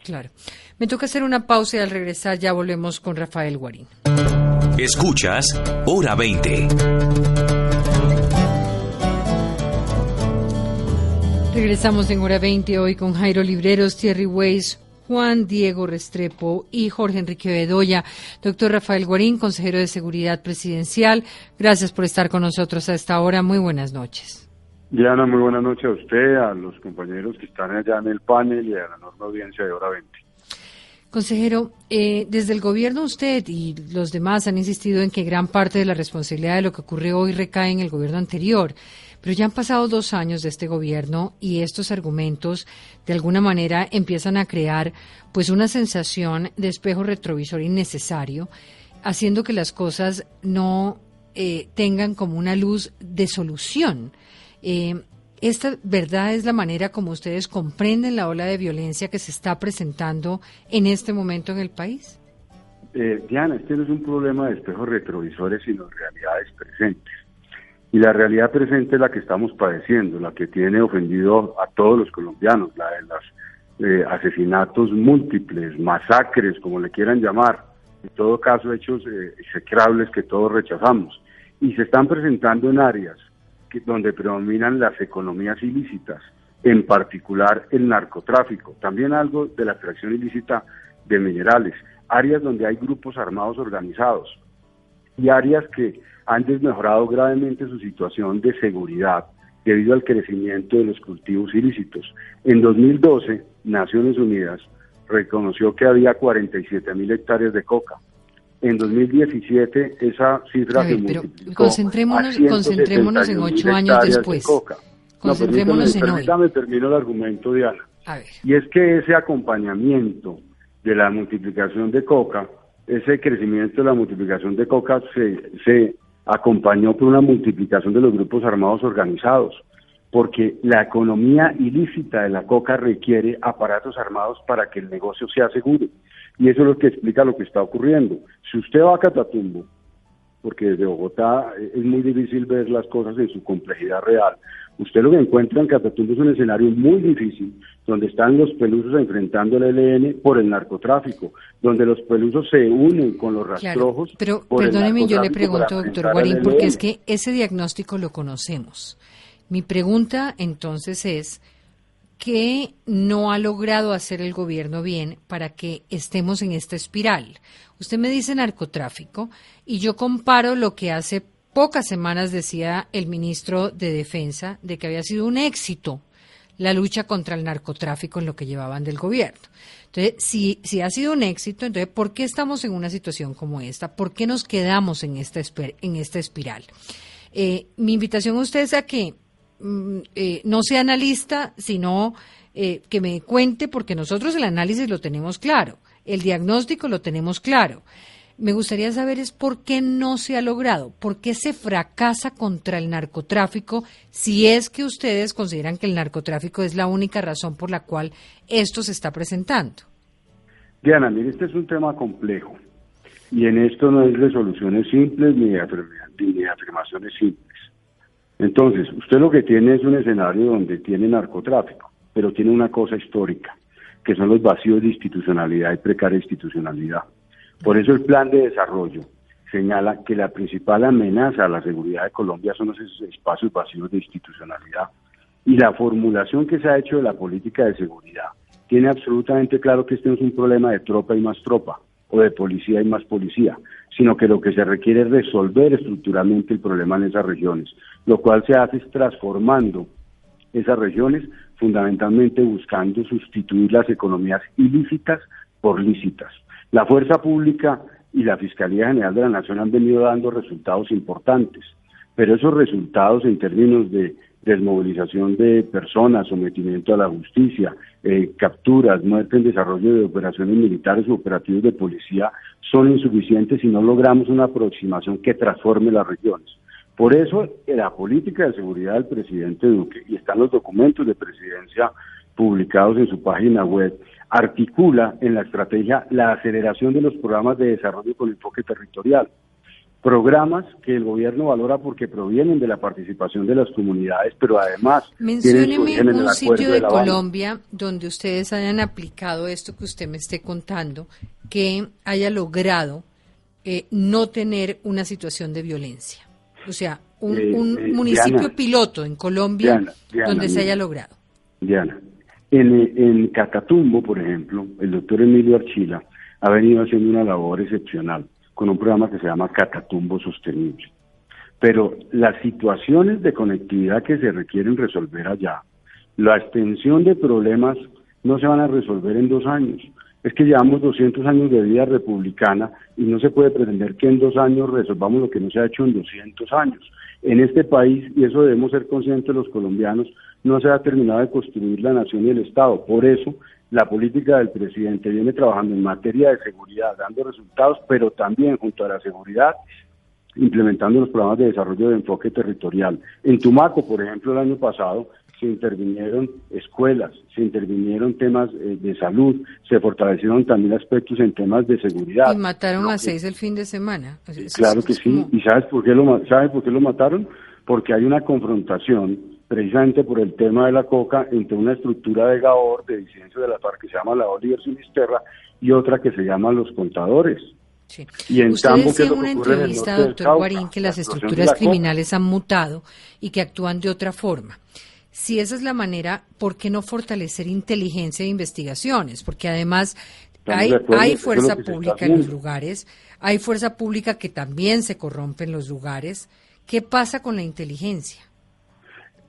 Claro. Me toca hacer una pausa y al regresar ya volvemos con Rafael Guarín. Escuchas Hora 20. Regresamos en Hora 20 hoy con Jairo Libreros, Thierry Weiss, Juan Diego Restrepo y Jorge Enrique Bedoya. Doctor Rafael Guarín, consejero de Seguridad Presidencial, gracias por estar con nosotros a esta hora. Muy buenas noches. Diana, muy buenas noches a usted, a los compañeros que están allá en el panel y a la enorme audiencia de Hora 20. Consejero, eh, desde el gobierno usted y los demás han insistido en que gran parte de la responsabilidad de lo que ocurre hoy recae en el gobierno anterior, pero ya han pasado dos años de este gobierno y estos argumentos de alguna manera empiezan a crear pues una sensación de espejo retrovisor innecesario, haciendo que las cosas no eh, tengan como una luz de solución. Eh, ¿Esta verdad es la manera como ustedes comprenden la ola de violencia que se está presentando en este momento en el país? Eh, Diana, este no es un problema de espejos retrovisores, sino realidades presentes. Y la realidad presente es la que estamos padeciendo, la que tiene ofendido a todos los colombianos, la de los eh, asesinatos múltiples, masacres, como le quieran llamar, en todo caso hechos eh, execrables que todos rechazamos. Y se están presentando en áreas donde predominan las economías ilícitas, en particular el narcotráfico, también algo de la extracción ilícita de minerales, áreas donde hay grupos armados organizados y áreas que han desmejorado gravemente su situación de seguridad debido al crecimiento de los cultivos ilícitos. En 2012, Naciones Unidas reconoció que había 47 mil hectáreas de coca, en 2017 esa cifra se pero concentrémonos, concentrémonos en ocho años después. concentrémonos en hoy. termino el argumento, Diana. A ver. Y es que ese acompañamiento de la multiplicación de coca, ese crecimiento de la multiplicación de coca se, se acompañó por una multiplicación de los grupos armados organizados, porque la economía ilícita de la coca requiere aparatos armados para que el negocio sea seguro. Y eso es lo que explica lo que está ocurriendo. Si usted va a Catatumbo, porque desde Bogotá es muy difícil ver las cosas en su complejidad real, usted lo que encuentra en Catatumbo es un escenario muy difícil, donde están los pelusos enfrentando el ELN por el narcotráfico, donde los pelusos se unen con los rastrojos. pero perdóneme, yo le pregunto, doctor Guarín, porque es que ese diagnóstico lo conocemos. Mi pregunta entonces es, ¿Qué no ha logrado hacer el gobierno bien para que estemos en esta espiral? Usted me dice narcotráfico y yo comparo lo que hace pocas semanas decía el ministro de Defensa de que había sido un éxito la lucha contra el narcotráfico en lo que llevaban del gobierno. Entonces, si, ha sido un éxito, entonces, ¿por qué estamos en una situación como esta? ¿Por qué nos quedamos en esta, en esta espiral? Eh, mi invitación a ustedes a que Mm, eh, no sea analista, sino eh, que me cuente, porque nosotros el análisis lo tenemos claro, el diagnóstico lo tenemos claro. Me gustaría saber es por qué no se ha logrado, por qué se fracasa contra el narcotráfico, si es que ustedes consideran que el narcotráfico es la única razón por la cual esto se está presentando. Diana, mire, este es un tema complejo y en esto no hay resoluciones simples ni, ni afirmaciones simples. Entonces, usted lo que tiene es un escenario donde tiene narcotráfico, pero tiene una cosa histórica, que son los vacíos de institucionalidad y precaria institucionalidad. Por eso el plan de desarrollo señala que la principal amenaza a la seguridad de Colombia son esos espacios vacíos de institucionalidad. Y la formulación que se ha hecho de la política de seguridad tiene absolutamente claro que este es un problema de tropa y más tropa, o de policía y más policía, sino que lo que se requiere es resolver estructuralmente el problema en esas regiones, lo cual se hace transformando esas regiones, fundamentalmente buscando sustituir las economías ilícitas por lícitas. La fuerza pública y la Fiscalía General de la Nación han venido dando resultados importantes, pero esos resultados en términos de desmovilización de personas, sometimiento a la justicia, eh, capturas, muerte en desarrollo de operaciones militares u operativos de policía son insuficientes si no logramos una aproximación que transforme las regiones. Por eso la política de seguridad del presidente Duque, y están los documentos de presidencia publicados en su página web, articula en la estrategia la aceleración de los programas de desarrollo con enfoque territorial. Programas que el gobierno valora porque provienen de la participación de las comunidades, pero además Mencióneme un sitio de, Colombia donde ustedes hayan aplicado esto que usted me esté contando, que haya logrado eh, no tener una situación de violencia. O sea, un, eh, eh, municipio piloto en Colombia donde se haya logrado. Diana, en, en Catatumbo, por ejemplo, el doctor Emilio Archila ha venido haciendo una labor excepcional con un programa que se llama Catatumbo Sostenible. Pero las situaciones de conectividad que se requieren resolver allá, la extensión de problemas no se van a resolver en dos años. Es que llevamos 200 años de vida republicana y no se puede pretender que en dos años resolvamos lo que no se ha hecho en 200 años. En este país, y eso debemos ser conscientes los colombianos, no se ha terminado de construir la nación y el Estado. Por eso, la política del presidente viene trabajando en materia de seguridad, dando resultados, pero también junto a la seguridad, implementando los programas de desarrollo de enfoque territorial. En Tumaco, por ejemplo, el año pasado se intervinieron escuelas, se intervinieron temas eh, de salud, se fortalecieron también aspectos en temas de seguridad. Y mataron a seis el fin de semana. claro que sí. ¿Y sabes por qué lo sabes por qué lo mataron? Porque hay una confrontación precisamente por el tema de la coca entre una estructura de Gabor, de disidencia de la FARC, que se llama la Oliver Sinisterra, y otra que se llama Los Contadores. Sí. Y en Usted decía en una entrevista, doctor Guarín, que las estructuras criminales han mutado y que actúan de otra forma. Si esa es la manera, ¿por qué no fortalecer inteligencia e investigaciones? Porque además hay, hay fuerza pública en los lugares, hay fuerza pública que también se corrompe en los lugares. ¿Qué pasa con la inteligencia?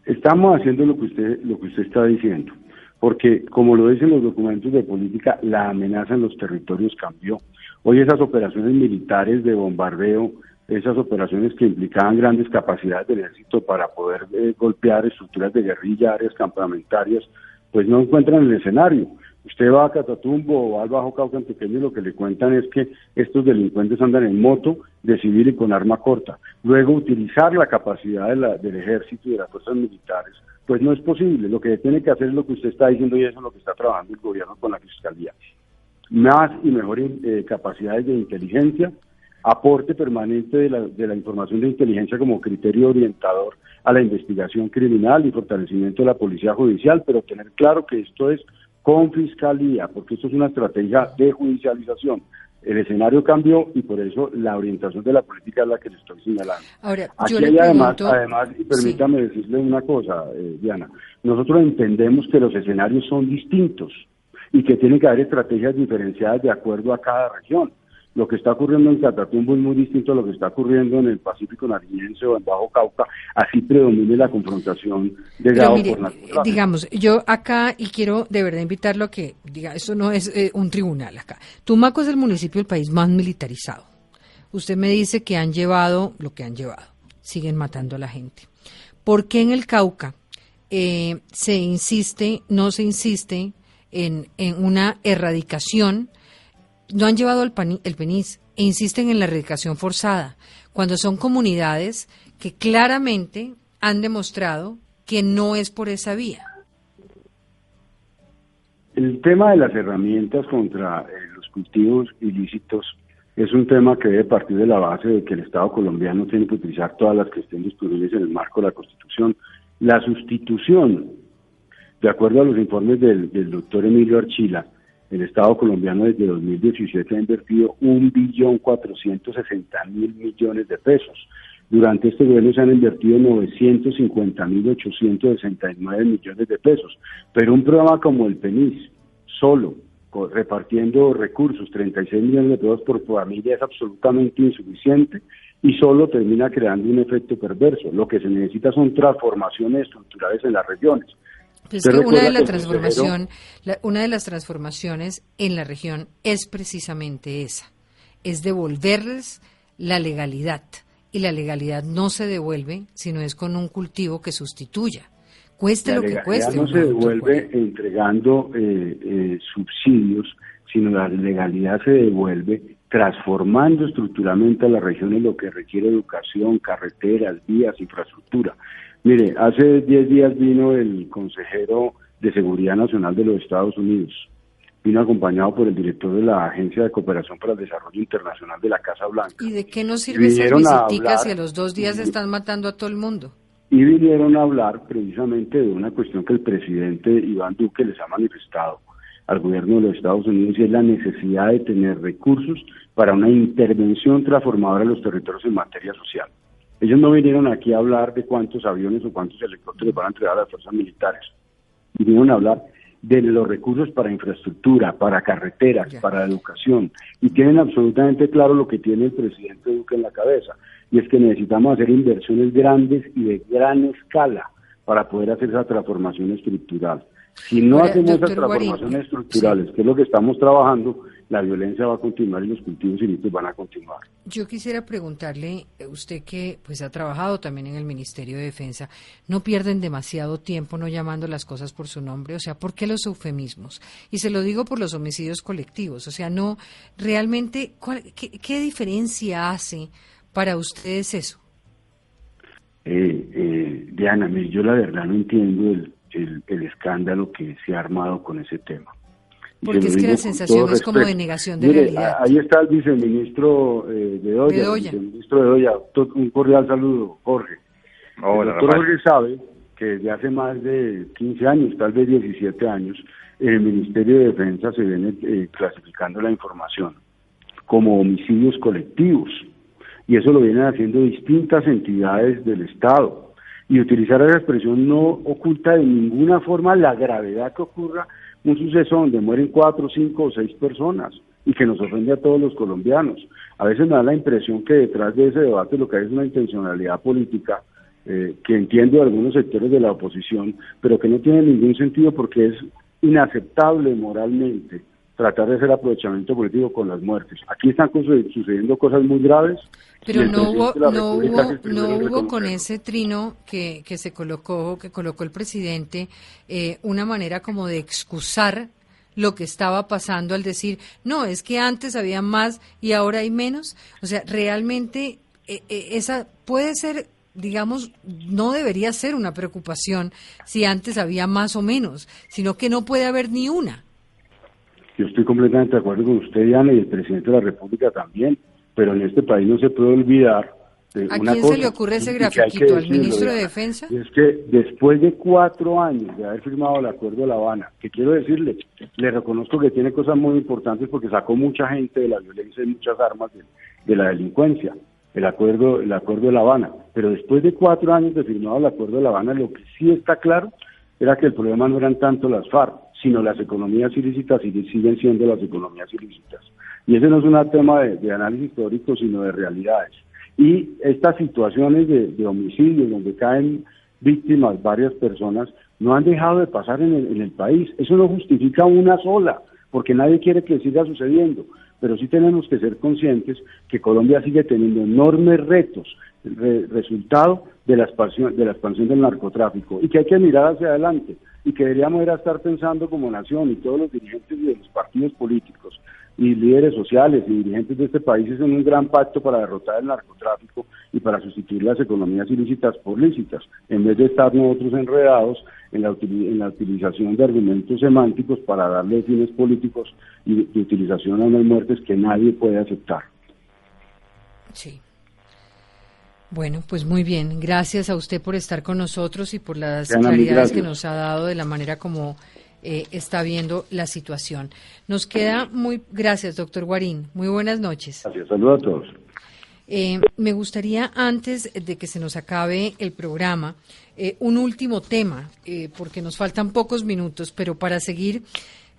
Estamos haciendo lo que usted lo que usted está diciendo, porque como lo dicen los documentos de política, la amenaza en los territorios cambió. Hoy esas operaciones militares de bombardeo, esas operaciones que implicaban grandes capacidades del ejército para poder eh, golpear estructuras de guerrilla, áreas campamentarias, pues no encuentran el escenario. Usted va a Catatumbo o al Bajo Cauca Antioqueño y lo que le cuentan es que estos delincuentes andan en moto, de civil y con arma corta. Luego utilizar la capacidad del ejército y de las fuerzas militares, pues no es posible. Lo que tiene que hacer es lo que usted está diciendo y eso es lo que está trabajando el gobierno con la fiscalía. Más y mejores eh, capacidades de inteligencia, aporte permanente de la, de la información de inteligencia como criterio orientador a la investigación criminal y fortalecimiento de la policía judicial, pero tener claro que esto es con fiscalía, porque esto es una estrategia de judicialización. El escenario cambió y por eso la orientación de la política es la que le estoy señalando. Ahora, Aquí hay además, además, y permítame decirle una cosa, eh, Diana, nosotros entendemos que los escenarios son distintos y que tiene que haber estrategias diferenciadas de acuerdo a cada región lo que está ocurriendo en Catatumbo es muy distinto a lo que está ocurriendo en el Pacífico Nariñense o en Bajo Cauca, así predomine la confrontación de Gao por Digamos, yo acá, y quiero de verdad invitarlo a que, diga, eso no es eh, un tribunal acá. Tumaco es el municipio del país más militarizado. Usted me dice que han llevado lo que han llevado, siguen matando a la gente. ¿Por qué en el Cauca eh, se insiste, no se insiste en, en una erradicación? No han llevado el, el PENIS e insisten en la erradicación forzada, cuando son comunidades que claramente han demostrado que no es por esa vía. El tema de las herramientas contra eh, los cultivos ilícitos es un tema que debe partir de la base de que el Estado colombiano tiene que utilizar todas las que estén disponibles en el marco de la Constitución. La sustitución, de acuerdo a los informes del doctor Emilio Archila, El Estado colombiano desde 2017 ha invertido un billón cuatrocientos sesenta mil millones de pesos. Durante este gobierno se han invertido 950 mil 869 millones de pesos. Pero un programa como el PENIS, solo repartiendo recursos, 36 millones de pesos por familia, es absolutamente insuficiente y solo termina creando un efecto perverso. Lo que se necesita son transformaciones estructurales en las regiones. Pues que una de, la transformación, una de las transformaciones en la región es precisamente esa, es devolverles la legalidad. Y la legalidad no se devuelve, sino es con un cultivo que sustituya. Cueste lo que cueste. no se devuelve entregando eh, eh, subsidios, sino la legalidad se devuelve transformando estructuralmente a las regiones lo que requiere educación, carreteras, vías, infraestructura. Mire, hace 10 días vino el consejero de Seguridad Nacional de los Estados Unidos. Vino acompañado por el director de la Agencia de Cooperación para el Desarrollo Internacional de la Casa Blanca. ¿Y de qué nos sirve esas visitas si a los dos días están matando a todo el mundo? y vinieron a hablar precisamente de una cuestión que el presidente Iván Duque les ha manifestado al gobierno de los Estados Unidos y es la necesidad de tener recursos para una intervención transformadora en los territorios en materia social. Ellos no vinieron aquí a hablar de cuántos aviones o cuántos helicópteros van a entregar a las fuerzas militares. Vinieron a hablar de los recursos para infraestructura, para carreteras, para educación. Y tienen absolutamente claro lo que tiene el presidente Duque en la cabeza y es que necesitamos hacer inversiones grandes y de gran escala para poder hacer esa transformación estructural. Si no hacemos esas transformaciones estructurales, que es lo que estamos trabajando, la violencia va a continuar y los cultivos ilícitos van a continuar. Yo quisiera preguntarle, eh, usted que pues ha trabajado también en el Ministerio de Defensa, ¿no pierden demasiado tiempo no llamando las cosas por su nombre? O sea, ¿por qué los eufemismos? Y se lo digo por los homicidios colectivos. O sea, no, realmente, qué, qué diferencia hace para ustedes eso? Eh, eh, Diana, yo la verdad no entiendo el, el, escándalo que se ha armado con ese tema. Porque es que la sensación es como de negación de realidad. Ahí está el viceministro eh, de Doya, viceministro de un cordial saludo, Jorge. Hola, el doctor Jorge sabe que desde hace más de 15 años, tal vez 17 años, el Ministerio de Defensa se viene eh, clasificando la información como homicidios colectivos y eso lo vienen haciendo distintas entidades del Estado. Y utilizar esa expresión no oculta de ninguna forma la gravedad que ocurra un suceso donde mueren cuatro, cinco o seis personas y que nos ofende a todos los colombianos. A veces me da la impresión que detrás de ese debate lo que hay es una intencionalidad política eh, que entiendo algunos sectores de la oposición, pero que no tiene ningún sentido porque es inaceptable moralmente tratar de hacer aprovechamiento político con las muertes. Aquí están sucediendo cosas muy graves. Pero no hubo, no hubo, no hubo con ese trino que, que se colocó, que colocó el presidente, eh, una manera como de excusar lo que estaba pasando al decir, no, es que antes había más y ahora hay menos. O sea, realmente eh, eh, esa puede ser digamos, no debería ser una preocupación si antes había más o menos, sino que no puede haber ni una. Yo estoy completamente de acuerdo con usted, Diana, y el presidente de la República también, pero en este país no se puede olvidar de ¿A quién se le ocurre ese grafiquito? ¿Al ministro de Defensa? Es que después de cuatro años de haber firmado el Acuerdo de La Habana, que quiero decirle, le reconozco que tiene cosas muy importantes porque sacó mucha gente de la violencia y muchas armas de, la delincuencia, el acuerdo, el acuerdo de La Habana. Pero después de cuatro años de firmado el Acuerdo de La Habana, lo que sí está claro era que el problema no eran tanto las FARC, sino las economías ilícitas y siguen siendo las economías ilícitas. Y ese no es un tema de, análisis histórico, sino de realidades. Y estas situaciones de, homicidio, donde caen víctimas varias personas, no han dejado de pasar en el, en el país. Eso no justifica una sola, porque nadie quiere que siga sucediendo. Pero sí tenemos que ser conscientes que Colombia sigue teniendo enormes retos, resultado de la, expansión, de la expansión del narcotráfico, y que hay que mirar hacia adelante y que deberíamos ir a estar pensando como nación y todos los dirigentes de los partidos políticos y líderes sociales y dirigentes de este país en un gran pacto para derrotar el narcotráfico y para sustituir las economías ilícitas por lícitas, en vez de estar nosotros enredados en la, en la utilización de argumentos semánticos para darle fines políticos y de utilización a unas muertes que nadie puede aceptar. Sí. Bueno, pues muy bien. Gracias a usted por estar con nosotros y por las claridades que nos ha dado de la manera como eh, está viendo la situación. Nos queda muy. Gracias, doctor Guarín. Muy buenas noches. Gracias. Saludos a todos. Eh, me gustaría, antes de que se nos acabe el programa, eh, un último tema, porque nos faltan pocos minutos, pero para seguir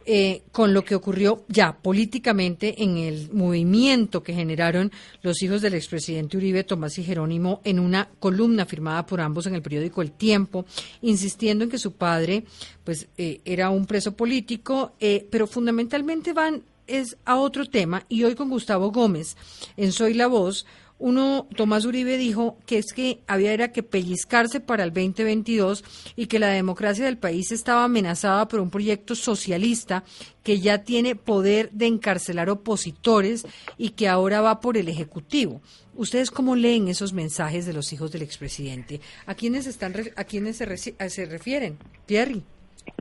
eh, con lo que ocurrió ya políticamente en el movimiento que generaron los hijos del expresidente Uribe, Tomás y Jerónimo, en una columna firmada por ambos en el periódico El Tiempo, insistiendo en que su padre pues eh, era un preso político, eh, pero fundamentalmente van es a otro tema y hoy con Gustavo Gómez en Soy la Voz uno, Tomás Uribe dijo que es que había era que pellizcarse para el 2022 y que la democracia del país estaba amenazada por un proyecto socialista que ya tiene poder de encarcelar opositores y que ahora va por el Ejecutivo. ¿Ustedes cómo leen esos mensajes de los hijos del expresidente? ¿A quiénes, están, a quiénes se, se refieren? Thierry,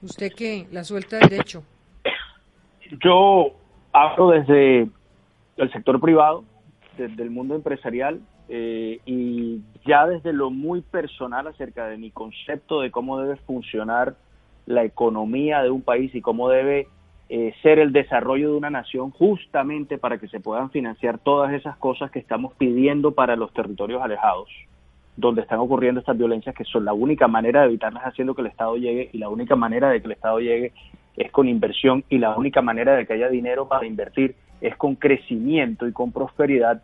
usted que la suelta derecho. Yo hablo desde el sector privado, del mundo empresarial eh, y ya desde lo muy personal acerca de mi concepto de cómo debe funcionar la economía de un país y cómo debe eh, ser el desarrollo de una nación justamente para que se puedan financiar todas esas cosas que estamos pidiendo para los territorios alejados, donde están ocurriendo estas violencias que son la única manera de evitarlas haciendo que el Estado llegue y la única manera de que el Estado llegue es con inversión y la única manera de que haya dinero para invertir es con crecimiento y con prosperidad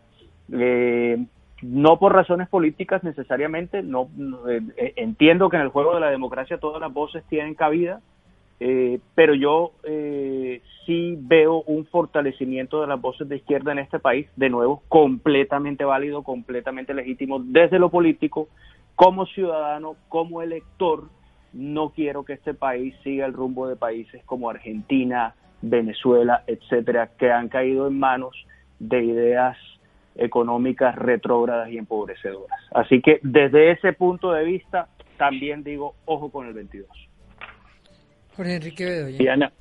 eh, no por razones políticas necesariamente, no, eh, eh, entiendo que en el juego de la democracia todas las voces tienen cabida, eh, pero yo sí veo un fortalecimiento de las voces de izquierda en este país, de nuevo, completamente válido, completamente legítimo desde lo político, como ciudadano, como elector, no quiero que este país siga el rumbo de países como Argentina, Venezuela, etcétera, que han caído en manos de ideas económicas retrógradas y empobrecedoras. Así que desde ese punto de vista también digo, ojo con el 22. Jorge Enrique Bedoya. Diana.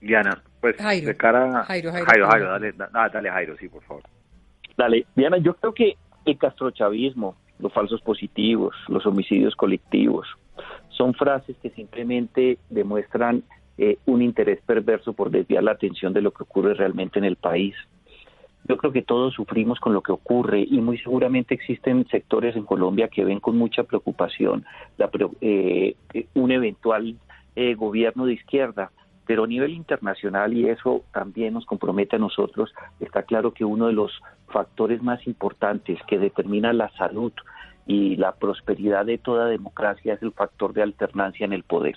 Diana, pues de cara Jairo, Jairo, Jairo, Jairo dale, dale Jairo, sí, por favor. Dale, Diana, yo creo que el castrochavismo, los falsos positivos, los homicidios colectivos, son frases que simplemente demuestran eh, un interés perverso por desviar la atención de lo que ocurre realmente en el país. Yo creo que todos sufrimos con lo que ocurre y muy seguramente existen sectores en Colombia que ven con mucha preocupación la, eh, un eventual eh, gobierno de izquierda. Pero a nivel internacional, y eso también nos compromete a nosotros, está claro que uno de los factores más importantes que determina la salud y la prosperidad de toda democracia es el factor de alternancia en el poder.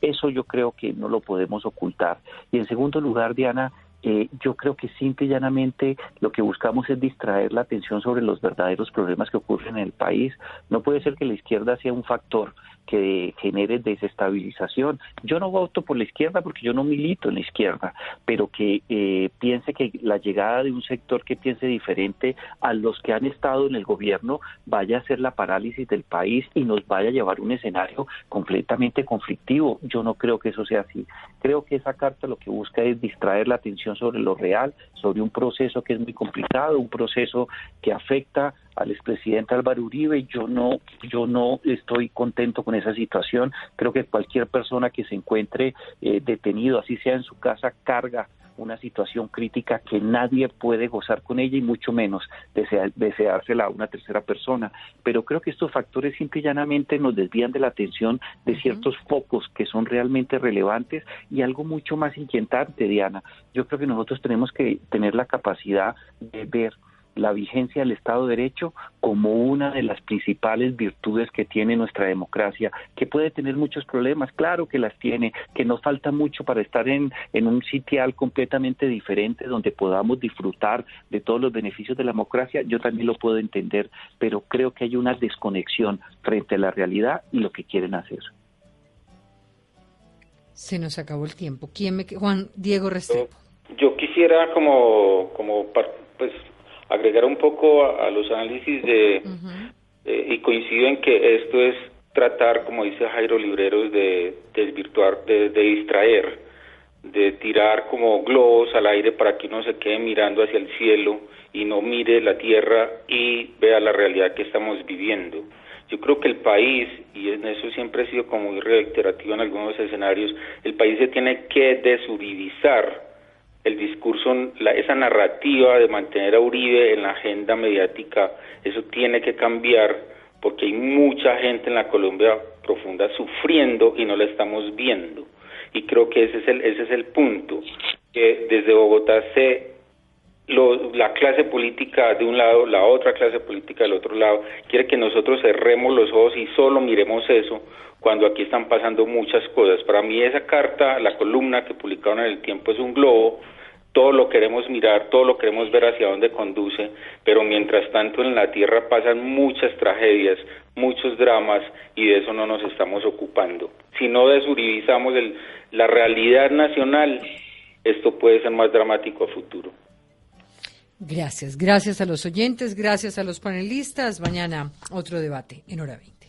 Eso yo creo que no lo podemos ocultar. Y en segundo lugar, Diana, eh, yo creo que simple y llanamente lo que buscamos es distraer la atención sobre los verdaderos problemas que ocurren en el país. No puede ser que la izquierda sea un factor que genere desestabilización. Yo no voto por la izquierda porque yo no milito en la izquierda, pero que eh, piense que la llegada de un sector que piense diferente a los que han estado en el gobierno vaya a ser la parálisis del país y nos vaya a llevar a un escenario completamente conflictivo. Yo no creo que eso sea así. Creo que esa carta lo que busca es distraer la atención sobre lo real, sobre un proceso que es muy complicado, un proceso que afecta al expresidente Álvaro Uribe. Yo no, yo no estoy contento con esa situación. Creo que cualquier persona que se encuentre eh, detenido, así sea en su casa, carga una situación crítica que nadie puede gozar con ella y mucho menos deseársela a una tercera persona. Pero creo que estos factores simple y llanamente nos desvían de la atención de ciertos focos que son realmente relevantes y algo mucho más inquietante, Diana. Yo creo que nosotros tenemos que tener la capacidad de ver la vigencia del Estado de Derecho como una de las principales virtudes que tiene nuestra democracia, que puede tener muchos problemas, claro que las tiene, que nos falta mucho para estar en, en un sitial completamente diferente donde podamos disfrutar de todos los beneficios de la democracia, yo también lo puedo entender, pero creo que hay una desconexión frente a la realidad y lo que quieren hacer. Se nos acabó el tiempo. ¿Quién me Juan Diego Restrepo. Yo quisiera como como pues agregar un poco a, los análisis de, y coincido en que esto es tratar, como dice Jairo Libreros, de desvirtuar, de, distraer, de tirar como globos al aire para que uno se quede mirando hacia el cielo y no mire la tierra y vea la realidad que estamos viviendo. Yo creo que el país, y en eso siempre he sido como muy reiterativo en algunos escenarios, el país se tiene que desuridizar el discurso, esa narrativa de mantener a Uribe en la agenda mediática, eso tiene que cambiar porque hay mucha gente en la Colombia profunda sufriendo y no la estamos viendo. Y creo que ese es el, ese es el punto, que desde Bogotá se la clase política de un lado, la otra clase política del otro lado, quiere que nosotros cerremos los ojos y solo miremos eso cuando aquí están pasando muchas cosas. Para mí esa carta, la columna que publicaron en el tiempo es un globo, todo lo queremos mirar, todo lo queremos ver hacia dónde conduce, pero mientras tanto en la tierra pasan muchas tragedias, muchos dramas y de eso no nos estamos ocupando. Si no desuridizamos el, la realidad nacional, esto puede ser más dramático a futuro. Gracias, gracias a los oyentes, gracias a los panelistas. Mañana otro debate en hora 20.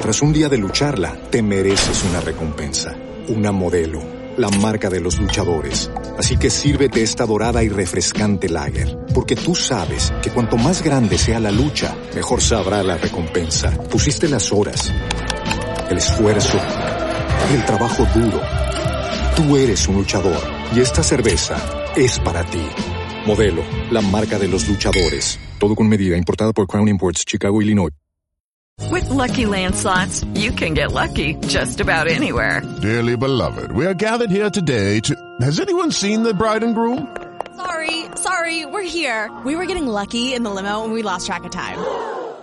Tras un día de lucharla, te mereces una recompensa, una modelo, la marca de los luchadores. Así que sírvete esta dorada y refrescante lager, porque tú sabes que cuanto más grande sea la lucha, mejor sabrá la recompensa. Pusiste las horas el esfuerzo, el trabajo duro. Tú eres un luchador y esta cerveza es para ti. Modelo, la marca de los luchadores. Todo con medida, importada por Crown Imports, Chicago, Illinois. With lucky landslots, you can get lucky just about anywhere. Dearly beloved, we are gathered here today to. Has anyone seen the bride and groom? Sorry, sorry, we're here. We were getting lucky in the limo and we lost track of time.